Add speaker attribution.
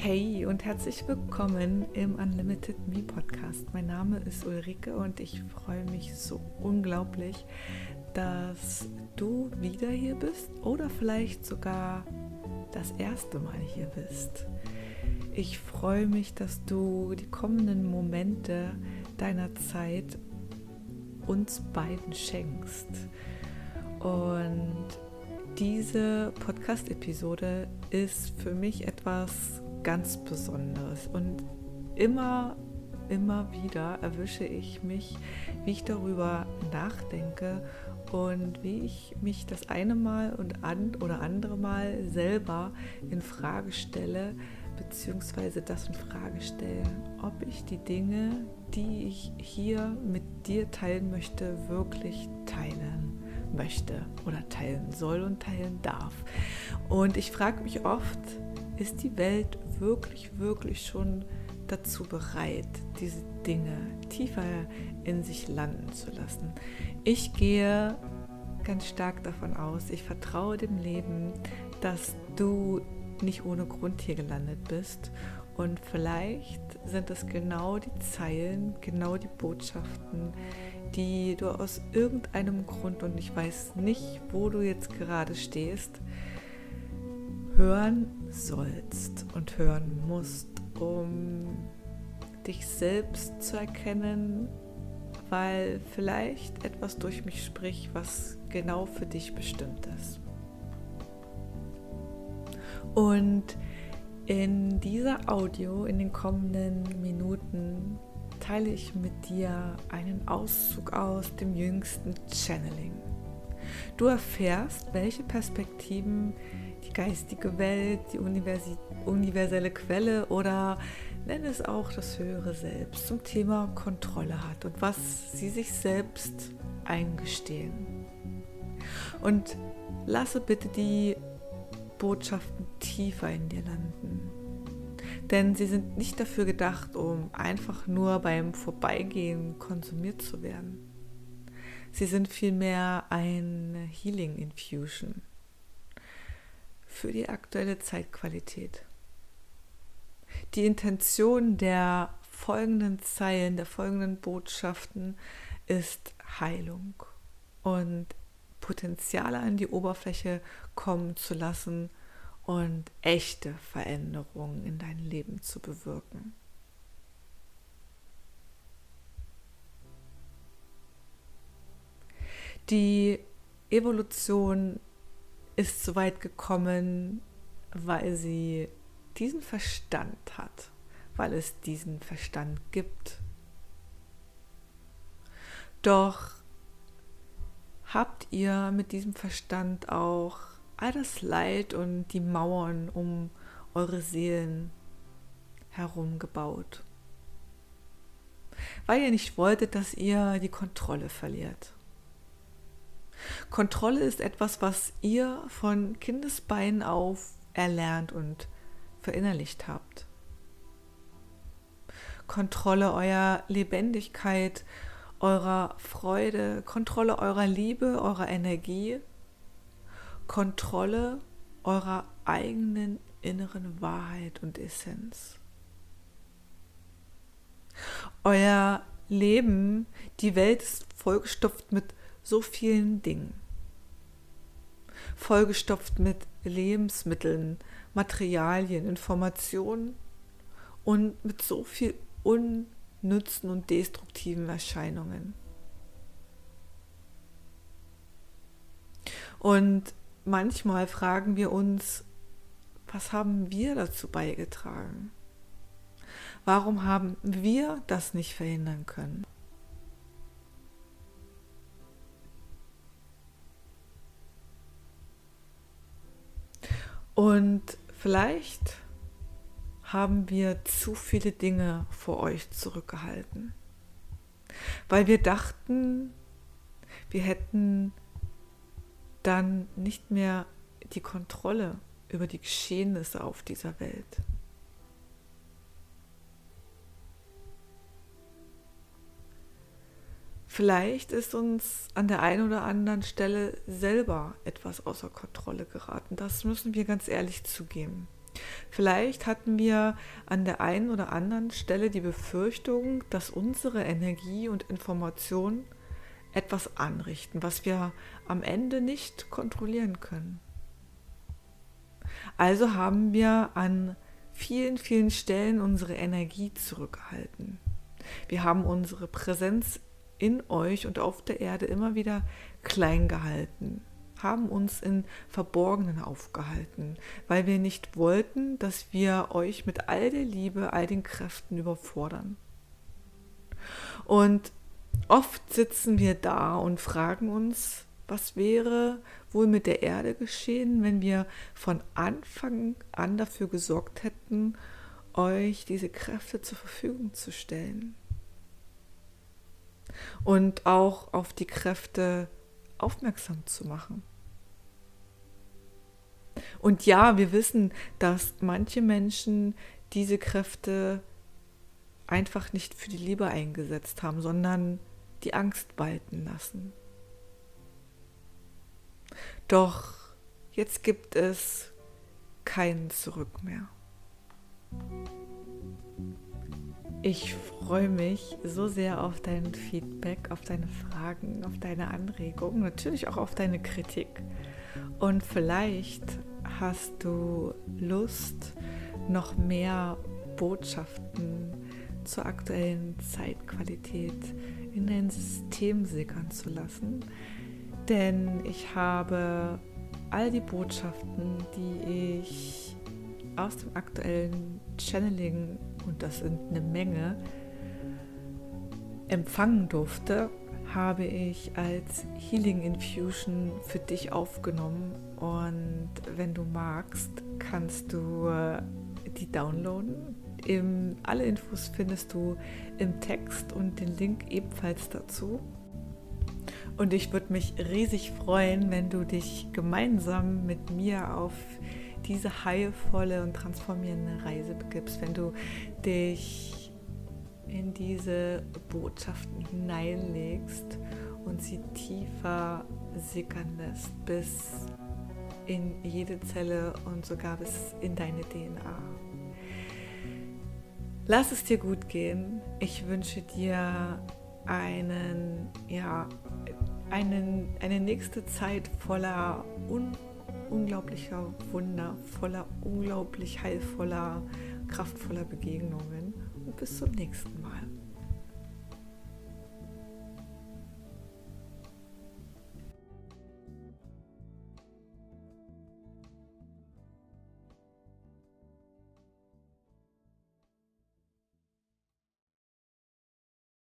Speaker 1: Hey und herzlich willkommen im Unlimited Me Podcast. Mein Name ist Ulrike und ich freue mich so unglaublich, dass du wieder hier bist oder vielleicht sogar das erste Mal hier bist. Ich freue mich, dass du die kommenden Momente deiner Zeit uns beiden schenkst. Und diese Podcast-Episode ist für mich etwas ganz Besonderes. Und immer, immer wieder erwische ich mich, wie ich darüber nachdenke und wie ich mich das eine Mal und an, oder andere Mal selber in Frage stelle, beziehungsweise das in Frage stelle, ob ich die Dinge, die ich hier mit dir teilen möchte, wirklich teilen möchte oder teilen soll und teilen darf. Und ich frage mich oft, ist die Welt wirklich, wirklich schon dazu bereit, diese Dinge tiefer in sich landen zu lassen. Ich gehe ganz stark davon aus, ich vertraue dem Leben, dass du nicht ohne Grund hier gelandet bist. Und vielleicht sind es genau die Zeilen, genau die Botschaften, die du aus irgendeinem Grund, und ich weiß nicht, wo du jetzt gerade stehst, hören sollst und hören musst, um dich selbst zu erkennen, weil vielleicht etwas durch mich spricht, was genau für dich bestimmt ist. Und in dieser Audio, in den kommenden Minuten, teile ich mit dir einen Auszug aus dem jüngsten Channeling. Du erfährst, welche Perspektiven geistige Welt, die universelle Quelle oder nenn es auch das höhere Selbst zum Thema Kontrolle hat und was sie sich selbst eingestehen. Und lasse bitte die Botschaften tiefer in dir landen. Denn sie sind nicht dafür gedacht, um einfach nur beim Vorbeigehen konsumiert zu werden. Sie sind vielmehr ein Healing Infusion für die aktuelle Zeitqualität. Die Intention der folgenden Zeilen, der folgenden Botschaften ist Heilung und Potenziale an die Oberfläche kommen zu lassen und echte Veränderungen in dein Leben zu bewirken. Die Evolution ist so weit gekommen, weil sie diesen Verstand hat, weil es diesen Verstand gibt. Doch habt ihr mit diesem Verstand auch all das Leid und die Mauern um eure Seelen herum gebaut, weil ihr nicht wolltet, dass ihr die Kontrolle verliert. Kontrolle ist etwas, was ihr von Kindesbeinen auf erlernt und verinnerlicht habt. Kontrolle eurer Lebendigkeit, eurer Freude, Kontrolle eurer Liebe, eurer Energie, Kontrolle eurer eigenen inneren Wahrheit und Essenz. Euer Leben, die Welt ist vollgestopft mit so vielen Dingen. Vollgestopft mit Lebensmitteln, Materialien, Informationen und mit so viel unnützen und destruktiven Erscheinungen. Und manchmal fragen wir uns, was haben wir dazu beigetragen? Warum haben wir das nicht verhindern können? Und vielleicht haben wir zu viele Dinge vor euch zurückgehalten, weil wir dachten, wir hätten dann nicht mehr die Kontrolle über die Geschehnisse auf dieser Welt. Vielleicht ist uns an der einen oder anderen Stelle selber etwas außer Kontrolle geraten. Das müssen wir ganz ehrlich zugeben. Vielleicht hatten wir an der einen oder anderen Stelle die Befürchtung, dass unsere Energie und Information etwas anrichten, was wir am Ende nicht kontrollieren können. Also haben wir an vielen, vielen Stellen unsere Energie zurückgehalten. Wir haben unsere Präsenz in euch und auf der Erde immer wieder klein gehalten, haben uns in Verborgenen aufgehalten, weil wir nicht wollten, dass wir euch mit all der Liebe, all den Kräften überfordern. Und oft sitzen wir da und fragen uns, was wäre wohl mit der Erde geschehen, wenn wir von Anfang an dafür gesorgt hätten, euch diese Kräfte zur Verfügung zu stellen? Und auch auf die Kräfte aufmerksam zu machen. Und ja, wir wissen, dass manche Menschen diese Kräfte einfach nicht für die Liebe eingesetzt haben, sondern die Angst walten lassen. Doch jetzt gibt es kein Zurück mehr. Ich freue mich so sehr auf dein Feedback, auf deine Fragen, auf deine Anregungen, natürlich auch auf deine Kritik. Und vielleicht hast du Lust, noch mehr Botschaften zur aktuellen Zeitqualität in dein System sickern zu lassen. Denn ich habe all die Botschaften, die ich aus dem aktuellen Channeling, und das sind eine Menge, empfangen durfte, habe ich als Healing Infusion für dich aufgenommen. Und wenn du magst, kannst du äh, die downloaden. Im, alle Infos findest du im Text und den Link ebenfalls dazu. Und ich würde mich riesig freuen, wenn du dich gemeinsam mit mir auf diese heilvolle und transformierende Reise begibst, wenn du dich in diese Botschaften hineinlegst und sie tiefer sickern lässt bis in jede Zelle und sogar bis in deine DNA. Lass es dir gut gehen. Ich wünsche dir einen, ja, einen, eine nächste Zeit voller un, unglaublicher Wunder, voller unglaublich heilvoller, kraftvoller Begegnungen bis zum nächsten Mal.